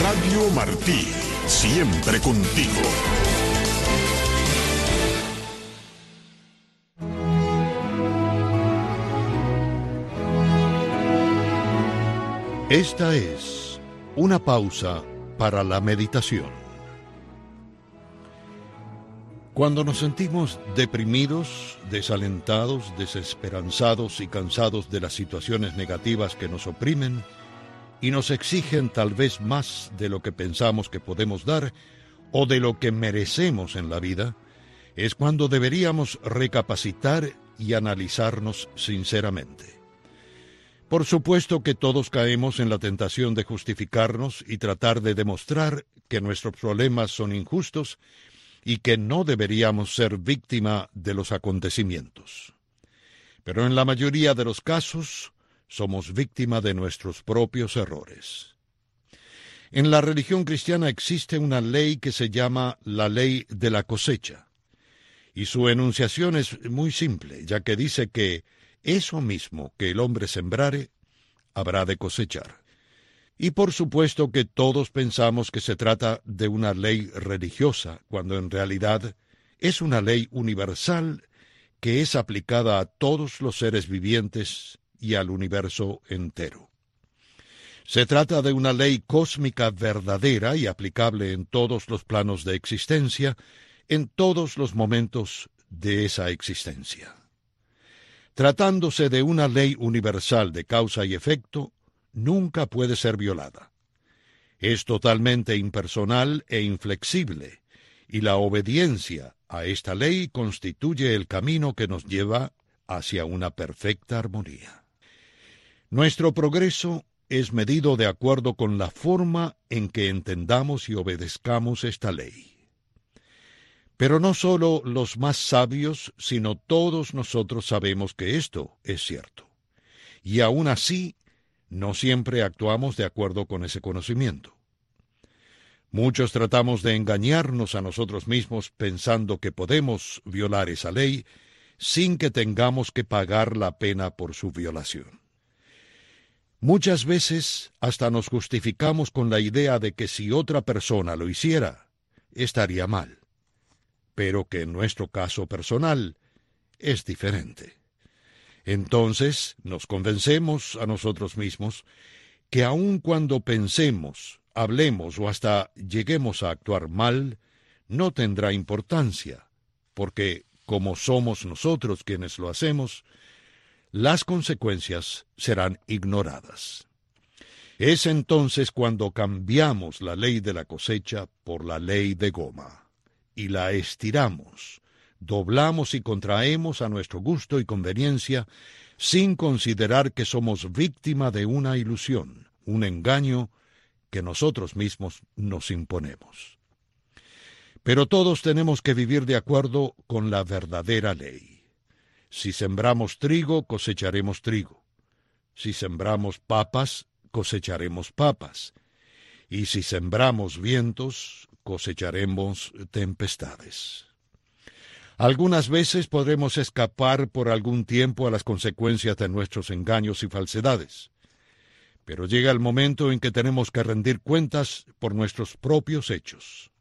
Radio Martí, siempre contigo. Esta es una pausa para la meditación. Cuando nos sentimos deprimidos, desalentados, desesperanzados y cansados de las situaciones negativas que nos oprimen y nos exigen tal vez más de lo que pensamos que podemos dar o de lo que merecemos en la vida, es cuando deberíamos recapacitar y analizarnos sinceramente. Por supuesto que todos caemos en la tentación de justificarnos y tratar de demostrar que nuestros problemas son injustos y que no deberíamos ser víctima de los acontecimientos. Pero en la mayoría de los casos somos víctima de nuestros propios errores. En la religión cristiana existe una ley que se llama la ley de la cosecha, y su enunciación es muy simple, ya que dice que eso mismo que el hombre sembrare, habrá de cosechar. Y por supuesto que todos pensamos que se trata de una ley religiosa, cuando en realidad es una ley universal que es aplicada a todos los seres vivientes y al universo entero. Se trata de una ley cósmica verdadera y aplicable en todos los planos de existencia, en todos los momentos de esa existencia. Tratándose de una ley universal de causa y efecto, nunca puede ser violada. Es totalmente impersonal e inflexible, y la obediencia a esta ley constituye el camino que nos lleva hacia una perfecta armonía. Nuestro progreso es medido de acuerdo con la forma en que entendamos y obedezcamos esta ley. Pero no solo los más sabios, sino todos nosotros sabemos que esto es cierto. Y aún así, no siempre actuamos de acuerdo con ese conocimiento. Muchos tratamos de engañarnos a nosotros mismos pensando que podemos violar esa ley sin que tengamos que pagar la pena por su violación. Muchas veces hasta nos justificamos con la idea de que si otra persona lo hiciera, estaría mal pero que en nuestro caso personal es diferente. Entonces nos convencemos a nosotros mismos que aun cuando pensemos, hablemos o hasta lleguemos a actuar mal, no tendrá importancia, porque como somos nosotros quienes lo hacemos, las consecuencias serán ignoradas. Es entonces cuando cambiamos la ley de la cosecha por la ley de goma y la estiramos, doblamos y contraemos a nuestro gusto y conveniencia, sin considerar que somos víctima de una ilusión, un engaño que nosotros mismos nos imponemos. Pero todos tenemos que vivir de acuerdo con la verdadera ley. Si sembramos trigo, cosecharemos trigo. Si sembramos papas, cosecharemos papas. Y si sembramos vientos, cosecharemos tempestades. Algunas veces podremos escapar por algún tiempo a las consecuencias de nuestros engaños y falsedades, pero llega el momento en que tenemos que rendir cuentas por nuestros propios hechos.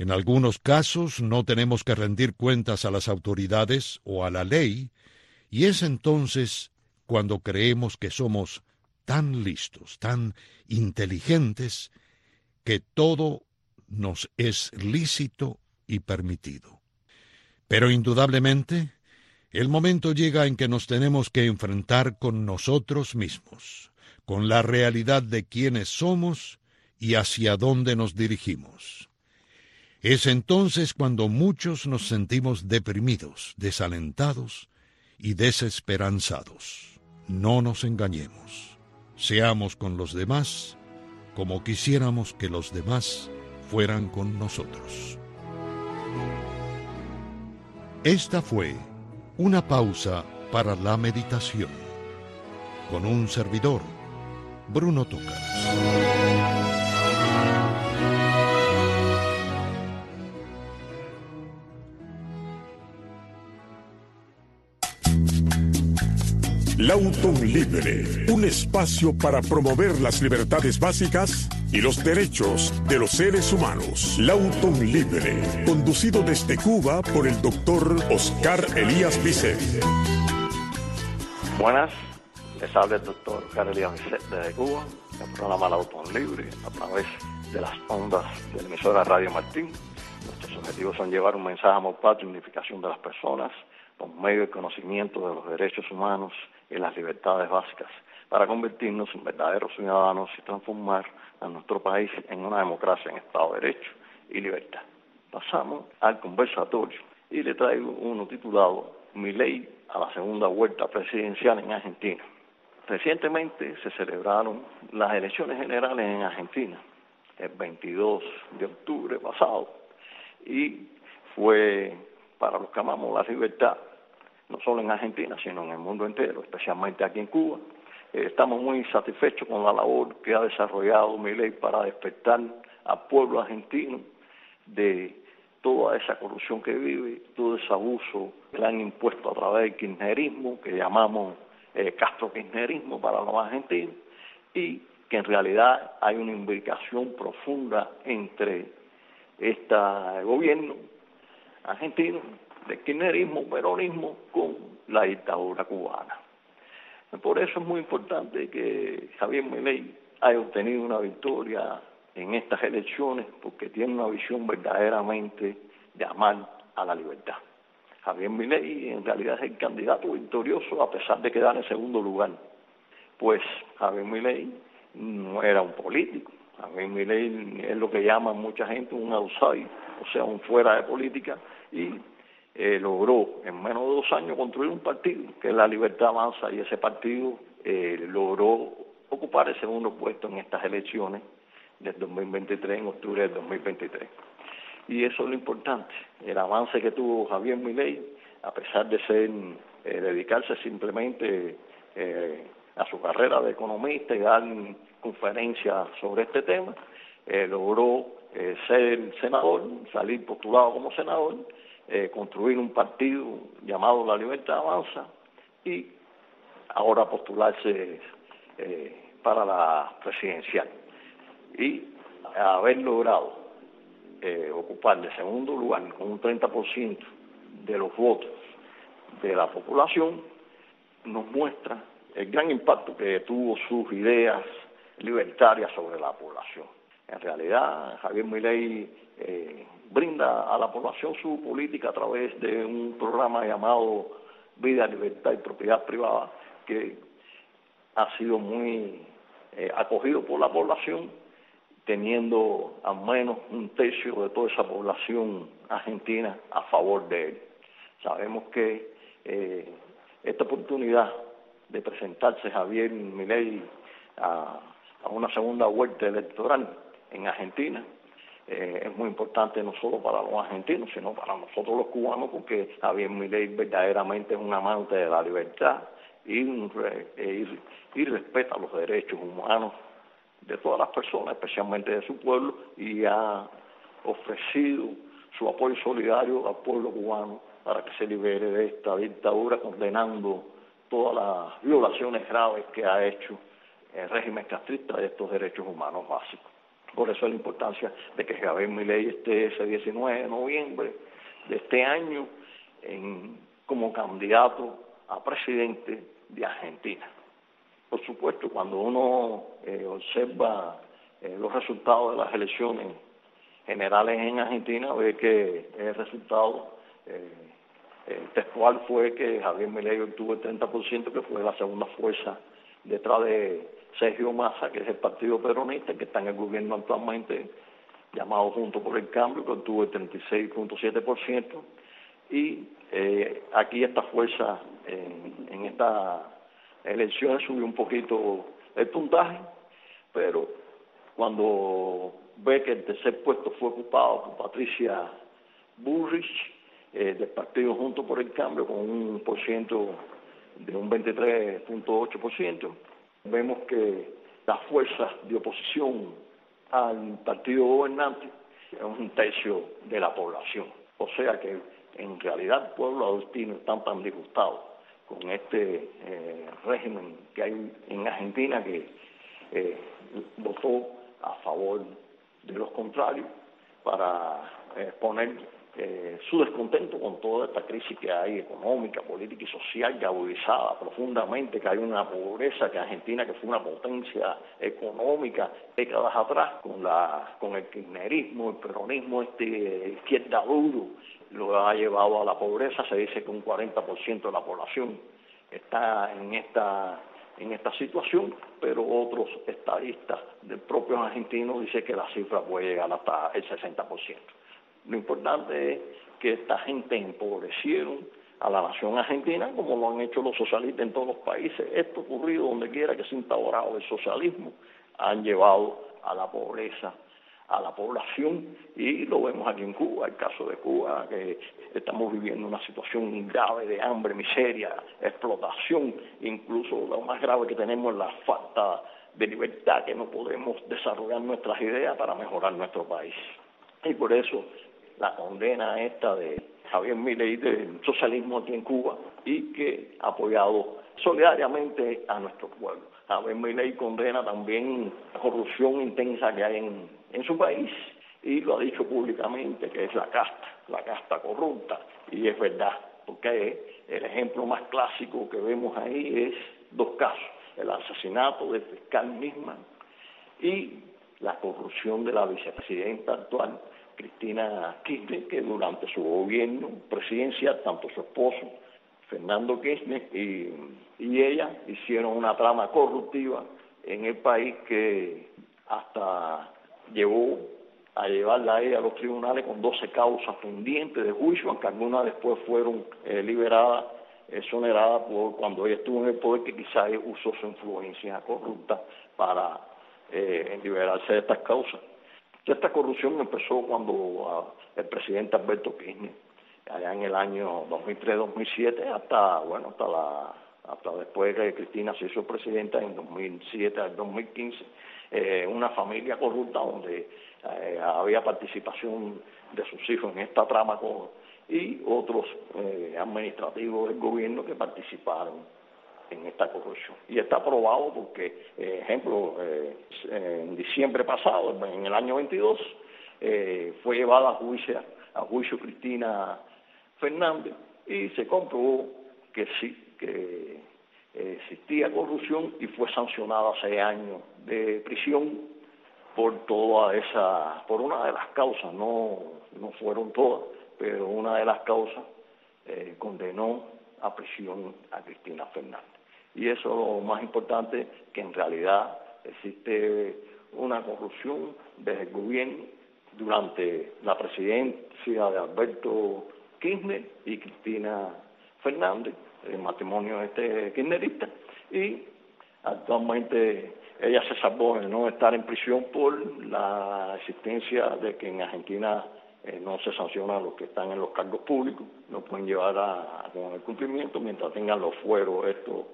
En algunos casos no tenemos que rendir cuentas a las autoridades o a la ley, y es entonces cuando creemos que somos tan listos, tan inteligentes, que todo nos es lícito y permitido. Pero indudablemente, el momento llega en que nos tenemos que enfrentar con nosotros mismos, con la realidad de quiénes somos y hacia dónde nos dirigimos. Es entonces cuando muchos nos sentimos deprimidos, desalentados y desesperanzados. No nos engañemos. Seamos con los demás como quisiéramos que los demás fueran con nosotros. Esta fue una pausa para la meditación con un servidor, Bruno Tuca. Lauton Libre, un espacio para promover las libertades básicas y los derechos de los seres humanos. Lauton Libre, conducido desde Cuba por el doctor Oscar Elías Vicente. Buenas, les habla el doctor Oscar Elías Vicente de Cuba, el programa Lauton Libre, a través de las ondas de la emisora Radio Martín. Nuestros objetivos son llevar un mensaje patrio y unificación de las personas por medio del conocimiento de los derechos humanos y las libertades básicas, para convertirnos en verdaderos ciudadanos y transformar a nuestro país en una democracia en Estado de Derecho y libertad. Pasamos al conversatorio y le traigo uno titulado Mi ley a la segunda vuelta presidencial en Argentina. Recientemente se celebraron las elecciones generales en Argentina, el 22 de octubre pasado, y fue para los que amamos la libertad no solo en Argentina, sino en el mundo entero, especialmente aquí en Cuba. Eh, estamos muy satisfechos con la labor que ha desarrollado mi ley para despertar al pueblo argentino de toda esa corrupción que vive, todo ese abuso que le han impuesto a través del kirchnerismo, que llamamos eh, Castro-kirchnerismo para los argentinos, y que en realidad hay una imbricación profunda entre este gobierno argentino de kirchnerismo, peronismo con la dictadura cubana. Por eso es muy importante que Javier Milei haya obtenido una victoria en estas elecciones porque tiene una visión verdaderamente de amar a la libertad. Javier Milei en realidad es el candidato victorioso a pesar de quedar en segundo lugar, pues Javier Milei no era un político, Javier Milei es lo que llama mucha gente un outsider, o sea, un fuera de política, y eh, logró en menos de dos años construir un partido, que es la Libertad Avanza, y ese partido eh, logró ocupar el segundo puesto en estas elecciones del 2023, en octubre del 2023. Y eso es lo importante, el avance que tuvo Javier Milei, a pesar de ser eh, dedicarse simplemente a su carrera de economista y dar conferencias sobre este tema, logró ser senador, salir postulado como senador, eh, construir un partido llamado La Libertad Avanza y ahora postularse eh, para la presidencial. Y haber logrado eh, ocupar el segundo lugar con un 30% de los votos de la población, nos muestra el gran impacto que tuvo sus ideas libertarias sobre la población. En realidad, Javier Milei eh, brinda a la población su política a través de un programa llamado Vida, Libertad y Propiedad Privada, que ha sido muy eh, acogido por la población, teniendo al menos un tercio de toda esa población argentina a favor de él. Sabemos que eh, esta oportunidad de presentarse Javier Milei a una segunda vuelta electoral en Argentina eh, es muy importante no solo para los argentinos, sino para nosotros los cubanos, porque Javier Milei verdaderamente es un amante de la libertad eh, y, respeta los derechos humanos de todas las personas, especialmente de su pueblo, y ha ofrecido su apoyo solidario al pueblo cubano para que se libere de esta dictadura, condenando todas las violaciones graves que ha hecho el régimen castrista de estos derechos humanos básicos. Por eso la importancia de que Javier Milei esté ese 19 de noviembre de este año en, como candidato a presidente de Argentina. Por supuesto, cuando uno eh, observa eh, los resultados de las elecciones generales en Argentina, ve que el resultado eh, textual fue que Javier Milei obtuvo el 30%, que fue la segunda fuerza detrás de Sergio Massa, que es el partido peronista, que está en el gobierno actualmente, llamado Junto por el Cambio, que obtuvo el 36.7%, y eh, aquí esta fuerza en, en esta elección subió un poquito el puntaje, pero cuando ve que el tercer puesto fue ocupado por Patricia Burrich, eh, del partido Junto por el Cambio, con un por ciento de un 23.8%, vemos que las fuerzas de oposición al partido gobernante es un tercio de la población. O sea que en realidad el pueblo adultino está tan disgustado con este eh, régimen que hay en Argentina que eh, votó a favor de los contrarios para eh, poner su descontento con toda esta crisis que hay económica, política y social, ya agudizada profundamente, que hay una pobreza, que Argentina, que fue una potencia económica décadas atrás, con, la, con el kirchnerismo, el peronismo, este izquierda duro, lo ha llevado a la pobreza, se dice que un 40% de la población está en esta en esta situación, pero otros estadistas del propio argentino dicen que la cifra puede llegar hasta el 60%. Lo importante es que esta gente empobrecieron a la nación argentina, como lo han hecho los socialistas en todos los países. Esto ocurrido donde quiera que se ha instaurado el socialismo, han llevado a la pobreza a la población y lo vemos aquí en Cuba, el caso de Cuba, que estamos viviendo una situación grave de hambre, miseria, explotación, incluso lo más grave que tenemos es la falta de libertad, que no podemos desarrollar nuestras ideas para mejorar nuestro país. Y por eso la condena esta de Javier Milei del socialismo aquí en Cuba y que ha apoyado solidariamente a nuestro pueblo. Javier Milei condena también la corrupción intensa que hay en en su país y lo ha dicho públicamente que es la casta, la casta corrupta y es verdad, porque el ejemplo más clásico que vemos ahí es dos casos, el asesinato del fiscal misma y la corrupción de la vicepresidenta actual, Cristina Kirchner, que durante su gobierno presidencial, tanto su esposo, Fernando Kirchner, y, ella hicieron una trama corruptiva en el país que hasta llevó a llevarla a ella a los tribunales con 12 causas pendientes de juicio, aunque algunas después fueron eh, liberadas, exoneradas por cuando ella estuvo en el poder, que quizás usó su influencia corrupta para eh, liberarse de estas causas. Esta corrupción empezó cuando ah, el presidente Alberto Kirchner, allá en el año 2003-2007, hasta, bueno, hasta la hasta después que Cristina se hizo presidenta en 2007 al 2015, eh, una familia corrupta donde eh, había participación de sus hijos en esta trama y otros eh, administrativos del gobierno que participaron en esta corrupción. Y está aprobado porque, ejemplo, en diciembre pasado, en el año 22, fue llevada a juicio, a juicio Cristina Fernández y se comprobó que sí, que existía corrupción y fue sancionada seis años de prisión por toda esa, por una de las causas, no, no fueron todas, pero una de las causas eh, condenó a prisión a Cristina Fernández. Y eso es lo más importante, que en realidad existe una corrupción desde el gobierno durante la presidencia de Alberto Kirchner y Cristina Fernández, el matrimonio este kirchnerista, y actualmente ella se salvó de no estar en prisión por la existencia de que en Argentina eh, no se sanciona a los que están en los cargos públicos, no pueden llevar a, con el cumplimiento mientras tengan los fueros estos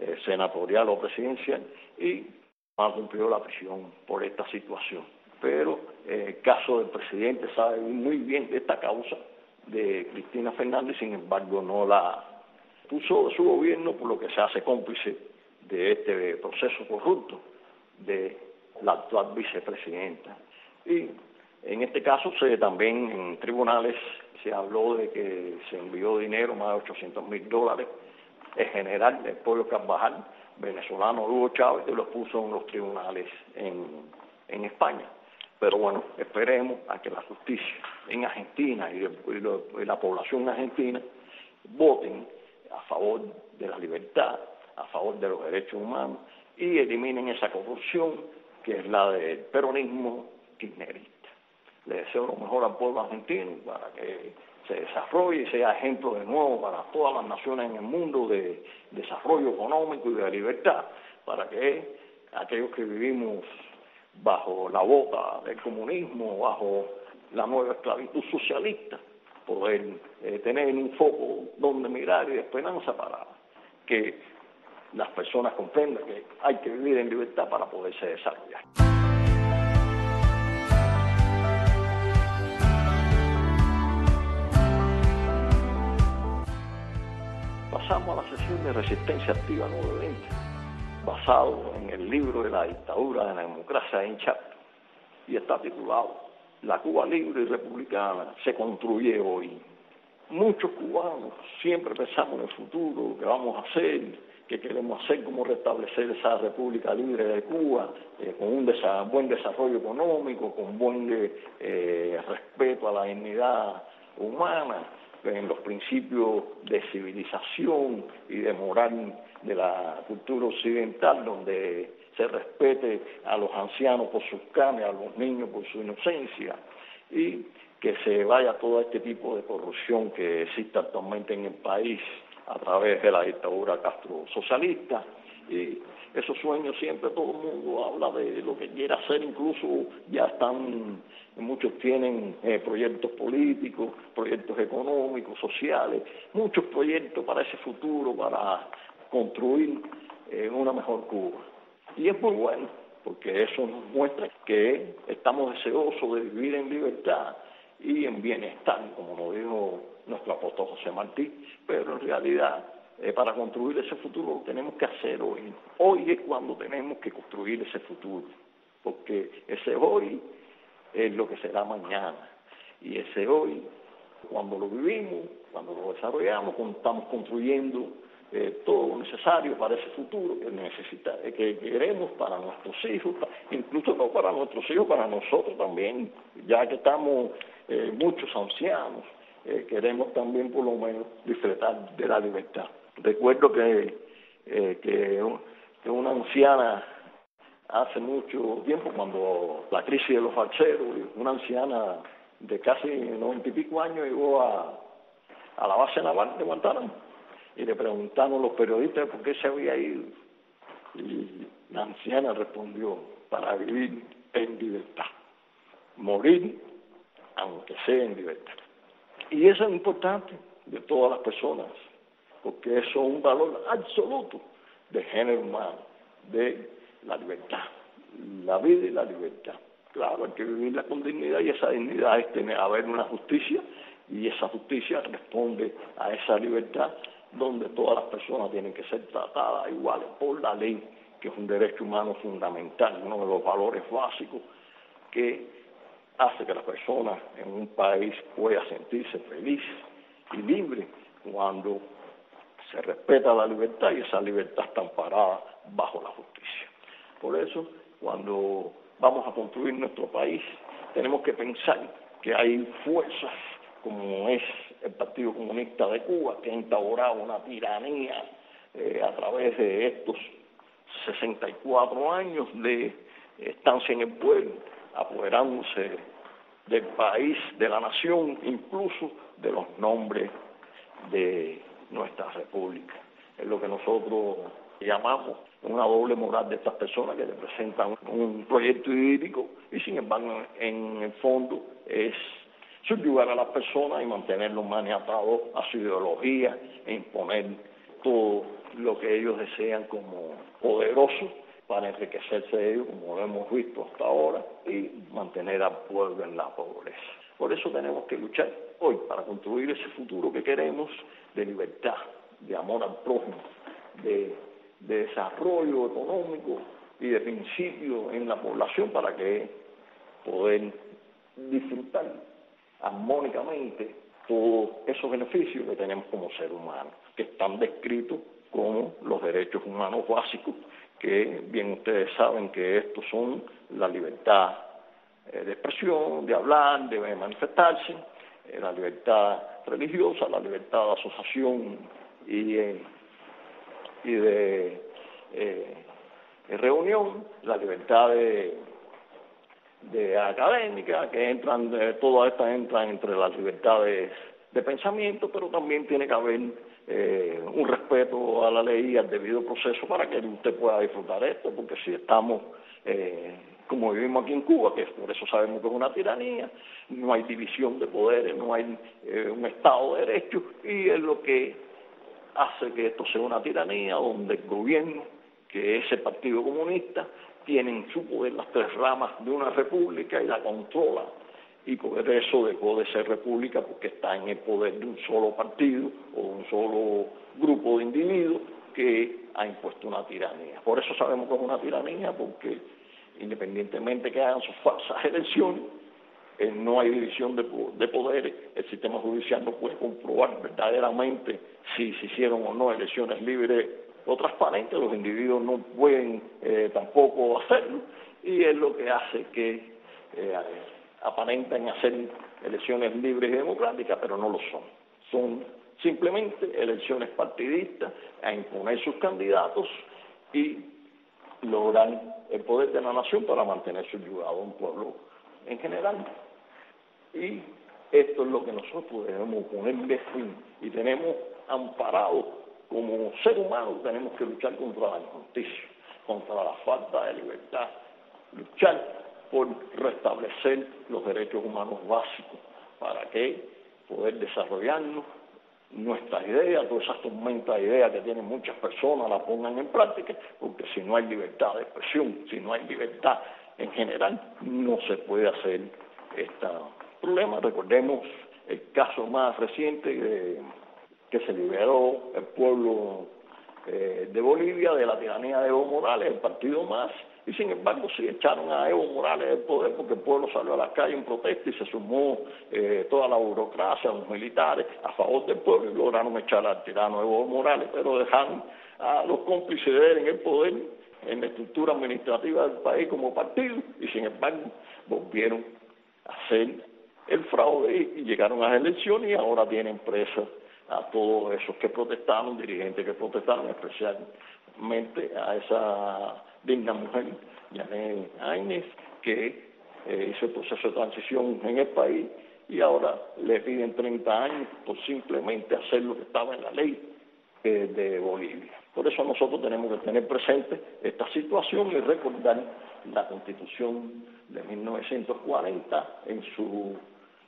eh, senatorial o presidencial y ha cumplido la prisión por esta situación. Pero el caso del presidente sabe muy bien de esta causa de Cristina Fernández, sin embargo no la puso su gobierno por lo que se hace cómplice de este proceso corrupto de la actual vicepresidenta. Y en este caso se también en tribunales se habló de que se envió dinero, más de 800 mil dólares, en general del pueblo Carvajal, venezolano Hugo Chávez, y lo puso en los tribunales en, en España. Pero bueno, esperemos a que la justicia en Argentina y, y la población argentina voten a favor de la libertad, a favor de los derechos humanos y eliminen esa corrupción que es la del peronismo kirchnerista. Le deseo lo mejor al pueblo argentino para que se desarrolle y sea ejemplo de nuevo para todas las naciones en el mundo de desarrollo económico y de libertad, para que aquellos que vivimos bajo la bota del comunismo, bajo la nueva esclavitud socialista, poder eh, tener un foco donde mirar y de esperanza para que las personas comprendan que hay que vivir en libertad para poderse desarrollar. Pasamos a la sesión de resistencia activa 920, basado en el libro de la dictadura de la democracia en Chapo, y está titulado La Cuba libre y republicana se construye hoy. Muchos cubanos siempre pensamos en el futuro, qué vamos a hacer, qué queremos hacer, cómo restablecer esa República Libre de Cuba, eh, con un buen desarrollo económico, con buen eh, respeto a la dignidad humana, en los principios de civilización y de moral de la cultura occidental, donde se respete a los ancianos por sus canes, a los niños por su inocencia, y que se vaya todo este tipo de corrupción que existe actualmente en el país a través de la dictadura castro socialista. Y esos sueños siempre todo el mundo habla de lo que quiere hacer, incluso ya están, muchos tienen eh, proyectos políticos, proyectos económicos, sociales, muchos proyectos para ese futuro, para construir eh, una mejor Cuba. Y es muy bueno, porque eso nos muestra que estamos deseosos de vivir en libertad y en bienestar, como lo dijo nuestro apóstol José Martí, pero en realidad eh, para construir ese futuro lo tenemos que hacer hoy. Hoy es cuando tenemos que construir ese futuro, porque ese hoy es lo que será mañana. Y ese hoy, cuando lo vivimos, cuando lo desarrollamos, cuando estamos construyendo eh, todo lo necesario para ese futuro que necesita, eh, que queremos para nuestros hijos, incluso no para nuestros hijos, para nosotros también, ya que estamos eh, muchos ancianos, queremos también por lo menos disfrutar de la libertad. Recuerdo que, que, una anciana hace mucho tiempo, cuando la crisis de los falseros, una anciana de casi noventa y pico años llegó a, a la base naval de Guantánamo y le preguntaron los periodistas por qué se había ido. Y la anciana respondió, para vivir en libertad, morir aunque sea en libertad. Y eso es importante de todas las personas, porque eso es un valor absoluto de género humano, de la libertad, la vida y la libertad. Claro, hay que vivirla con dignidad y esa dignidad es tener, haber una justicia y esa justicia responde a esa libertad donde todas las personas tienen que ser tratadas iguales por la ley, que es un derecho humano fundamental, uno de los valores básicos que hace que la persona en un país pueda sentirse feliz y libre cuando se respeta la libertad y esa libertad está amparada bajo la justicia. Por eso, cuando vamos a construir nuestro país, tenemos que pensar que hay fuerzas como es el Partido Comunista de Cuba, que ha instaurado una tiranía eh, a través de estos 64 años de estancia en el pueblo, apoderándose del país, de la nación, incluso de los nombres de nuestra república. Es lo que nosotros llamamos una doble moral de estas personas que representan un proyecto idílico y sin embargo en el fondo es subyugar a las personas y mantenerlos maniatados a su ideología e imponer todo lo que ellos desean como poderosos para enriquecerse de ellos, como lo hemos visto hasta ahora, y mantener al pueblo en la pobreza. Por eso tenemos que luchar hoy para construir ese futuro que queremos de libertad, de amor al prójimo, de, de desarrollo económico y de principio en la población para que poder disfrutar armónicamente todos esos beneficios que tenemos como ser humano, que están descritos como los derechos humanos básicos, que bien ustedes saben que estos son la libertad eh, de expresión, de hablar, de manifestarse, eh, la libertad religiosa, la libertad de asociación y, eh, y de reunión, la libertad de de académica, que entran, todas estas entran entre las libertades de pensamiento, pero también tiene que haber eh, un respeto a la ley y al debido proceso para que usted pueda disfrutar esto, porque si estamos, eh, como vivimos aquí en Cuba, que por eso sabemos que es una tiranía, no hay división de poderes, no hay eh, un Estado de Derecho, y es lo que hace que esto sea una tiranía donde el gobierno, que es el Partido Comunista, tienen su poder las tres ramas de una república y la controla y por eso dejó de ser república porque está en el poder de un solo partido o un solo grupo de individuos que ha impuesto una tiranía. Por eso sabemos que es una tiranía porque independientemente que hagan sus falsas elecciones, eh, no hay división de, poderes, el sistema judicial no puede comprobar verdaderamente si se hicieron o no elecciones libres o transparentes, los individuos no pueden eh, tampoco hacerlo y es lo que hace que eh, aparenten hacer elecciones libres y democráticas, pero no lo son. Son simplemente elecciones partidistas a imponer sus candidatos y lograr el poder de la nación para mantener subyugado a un pueblo en general. Y esto es lo que nosotros debemos ponerle fin y tenemos amparado como ser humano, tenemos que luchar contra la injusticia, contra la falta de libertad, luchar por restablecer los derechos humanos básicos para que poder desarrollarnos nuestras ideas, todas esas tormentas de ideas que tienen muchas personas, las pongan en práctica, porque si no hay libertad de expresión, si no hay libertad en general, no se puede hacer este problema. Recordemos el caso más reciente de, que se liberó el pueblo eh, de Bolivia de la tiranía de Evo Morales, el partido más, y sin embargo sí echaron a Evo Morales del poder porque el pueblo salió a la calle en protesta y se sumó eh, toda la burocracia, los militares a favor del pueblo y lograron echar al tirano Evo Morales, pero dejaron a los cómplices de él en el poder, en la estructura administrativa del país como partido y sin embargo volvieron a hacer el fraude y llegaron a las elecciones y ahora tienen presa a todos esos que protestaron, dirigentes que protestaron, especialmente a esa digna mujer, Janet Áñez, que eh, hizo el proceso de transición en el país y ahora le piden 30 años por simplemente hacer lo que estaba en la ley eh, de Bolivia. Por eso nosotros tenemos que tener presente esta situación y recordar la Constitución de 1940 en su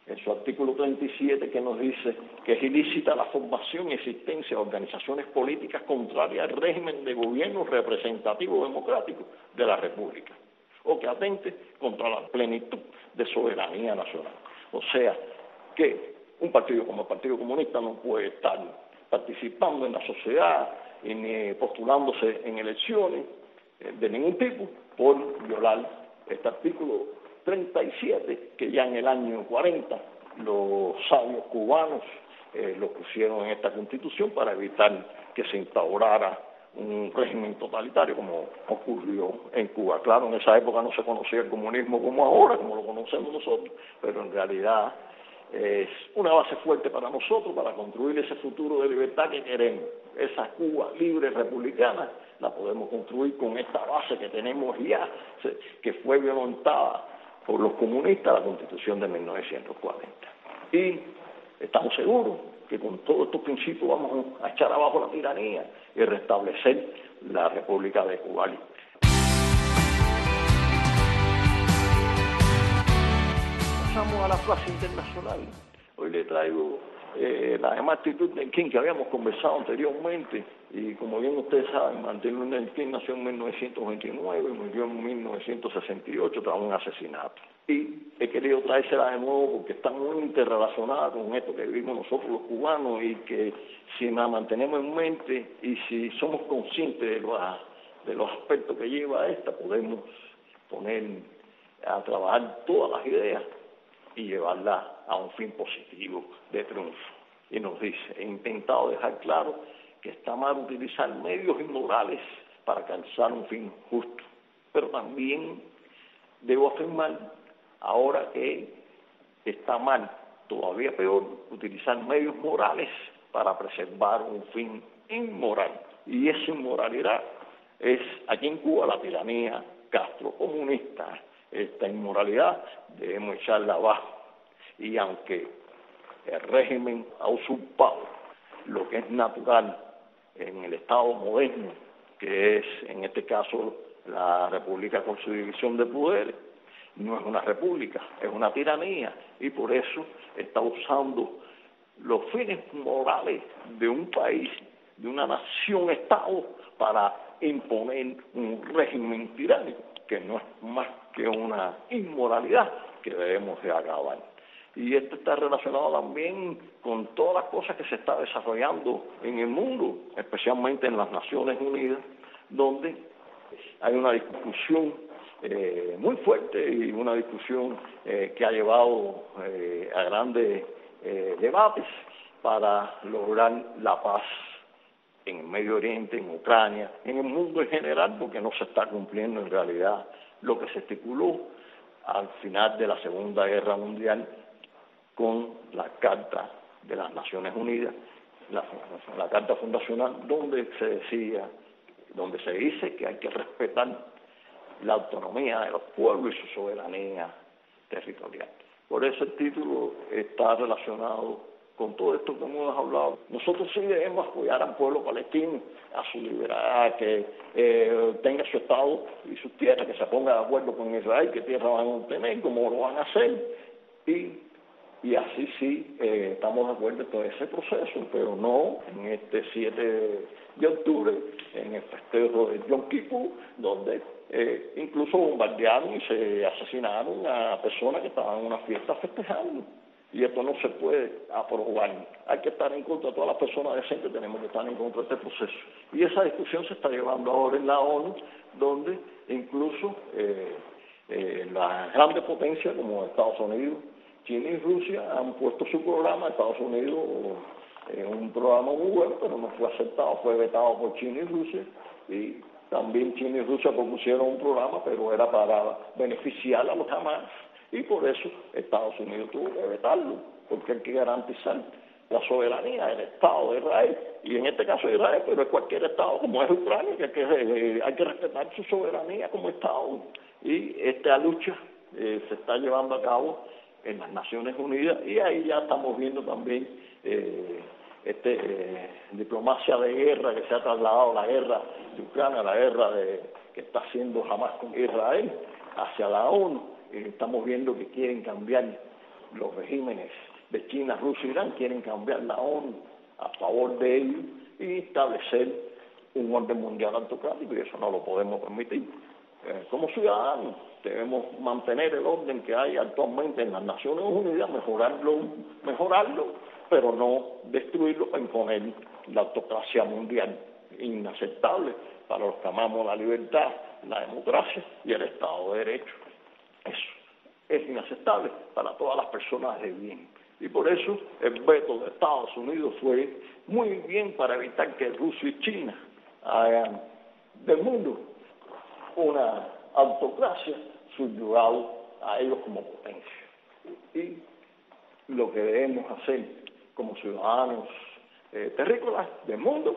en su artículo 37 que nos dice que es ilícita la formación y existencia de organizaciones políticas contrarias al régimen de gobierno representativo democrático de la República o que atente contra la plenitud de soberanía nacional. O sea, que un partido como el Partido Comunista no puede estar participando en la sociedad ni postulándose en elecciones eh, de ningún tipo por violar este artículo 37, que ya en el año 40 los sabios cubanos eh, lo pusieron en esta constitución para evitar que se instaurara un régimen totalitario como ocurrió en Cuba. Claro, en esa época no se conocía el comunismo como ahora, como lo conocemos nosotros, pero en realidad es una base fuerte para nosotros para construir ese futuro de libertad que queremos. Esa Cuba libre republicana la podemos construir con esta base que tenemos ya, que fue violentada por los comunistas la Constitución de 1940. Y estamos seguros que con todos estos principios vamos a echar abajo la tiranía y restablecer la República de Cuba Pasamos a la clase internacional. Hoy le traigo eh, la demás actitud del King que habíamos conversado anteriormente y como bien ustedes saben, Luther King nació en 1929 y murió en 1968 tras un asesinato. Y he querido traérsela de nuevo porque está muy interrelacionada con esto que vivimos nosotros los cubanos y que si la mantenemos en mente y si somos conscientes de los, de los aspectos que lleva esta, podemos poner a trabajar todas las ideas y llevarla a un fin positivo de triunfo. Y nos dice, he intentado dejar claro que está mal utilizar medios inmorales para alcanzar un fin justo, pero también debo afirmar ahora que está mal, todavía peor, utilizar medios morales para preservar un fin inmoral. Y esa inmoralidad es aquí en Cuba la tiranía castrocomunista. Esta inmoralidad debemos echarla abajo y aunque el régimen ha usurpado lo que es natural en el Estado moderno, que es en este caso la República con su división de poderes, no es una república, es una tiranía y por eso está usando los fines morales de un país, de una nación-estado, para imponer un régimen tiránico, que no es más que una inmoralidad que debemos de acabar. Y esto está relacionado también con todas las cosas que se está desarrollando en el mundo, especialmente en las Naciones Unidas, donde hay una discusión eh, muy fuerte y una discusión eh, que ha llevado eh, a grandes debates para lograr la paz en el Medio Oriente, en Ucrania, en el mundo en general, porque no se está cumpliendo en realidad lo que se estipuló al final de la Segunda Guerra Mundial con la Carta de las Naciones Unidas, la, Carta Fundacional, donde se decía, donde se dice que hay que respetar la autonomía de los pueblos y su soberanía territorial. Por eso el título está relacionado con todo esto que hemos hablado. Nosotros sí debemos apoyar al pueblo palestino, a su libertad, que eh, tenga su Estado y sus tierras, que se ponga de acuerdo con Israel, qué tierra van a obtener, cómo lo van a hacer. Y, y así sí eh, estamos de acuerdo en todo ese proceso, pero no en este 7 de octubre, en el festejo de Yom Kippur, donde eh, incluso bombardearon y se asesinaron a personas que estaban en una fiesta festejando. Y esto no se puede aprobar. Hay que estar en contra, de todas las personas decentes tenemos que estar en contra de este proceso. Y esa discusión se está llevando ahora en la ONU, donde incluso eh, eh, las grandes potencias como Estados Unidos, China y Rusia han puesto su programa. Estados Unidos en un programa muy bueno, pero no fue aceptado, fue vetado por China y Rusia. Y también China y Rusia propusieron un programa, pero era para beneficiar a los jamás. Y por eso Estados Unidos tuvo que vetarlo, porque hay que garantizar la soberanía del Estado de Israel, y en este caso Israel, pero es cualquier Estado como es Ucrania, que hay que, eh, hay que respetar su soberanía como Estado. Y esta lucha eh, se está llevando a cabo en las Naciones Unidas y ahí ya estamos viendo también eh, este, eh, diplomacia de guerra que se ha trasladado la guerra de Ucrania, la guerra de, que está haciendo jamás con Israel hacia la ONU. estamos viendo que quieren cambiar los regímenes de China, Rusia y Irán, quieren cambiar la ONU a favor de ellos y establecer un orden mundial autocrático y eso no lo podemos permitir. Eh, como ciudadanos debemos mantener el orden que hay actualmente en las Naciones Unidas, mejorarlo, mejorarlo pero no destruirlo para imponer la autocracia mundial inaceptable para los que amamos la libertad, la democracia y el Estado de Derecho. Eso es inaceptable para todas las personas de bien. Y por eso el veto de Estados Unidos fue muy bien para evitar que Rusia y China hagan del mundo una autocracia subyugado a ellos como potencia. Y lo que debemos hacer como ciudadanos eh, terrícolas del mundo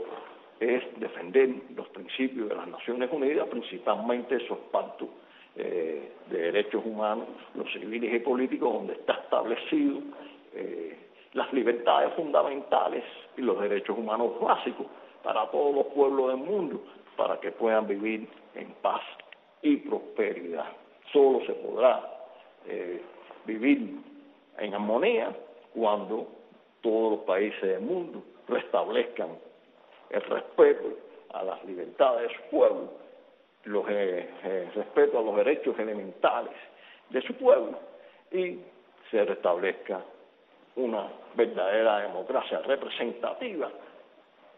es defender los principios de las Naciones Unidas, principalmente esos pactos eh, de derechos humanos, los civiles y políticos, donde está establecido eh, las libertades fundamentales y los derechos humanos básicos para todos los pueblos del mundo, para que puedan vivir en paz y prosperidad. Solo se podrá vivir en armonía cuando todos los países del mundo restablezcan el respeto a las libertades de su pueblo, los, eh, eh, respeto a los derechos elementales de su pueblo y se restablezca una verdadera democracia representativa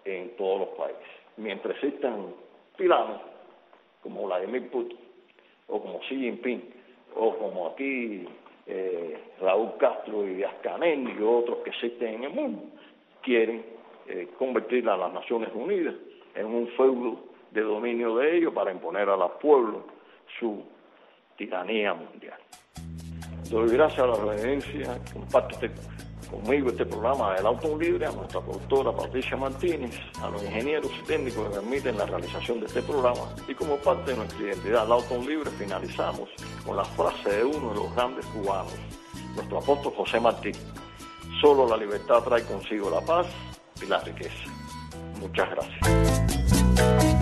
en todos los países. Mientras existan tiranos como Vladimir Putin o como Xi Jinping o como aquí eh, Raúl Castro y Ascanel y otros que existen en el mundo, quieren eh, convertir a las Naciones Unidas en un feudo de dominio de ellos para imponer a los pueblos su tiranía mundial. Doy gracias a la reverencia, comparte conmigo este programa del Auto Libre, a nuestra productora Patricia Martínez, a los ingenieros y técnicos que permiten la realización de este programa y como parte de nuestra identidad, el Auto Libre, finalizamos con la frase de uno de los grandes cubanos, nuestro apóstol José Martín, solo la libertad trae consigo la paz y la riqueza. Muchas gracias.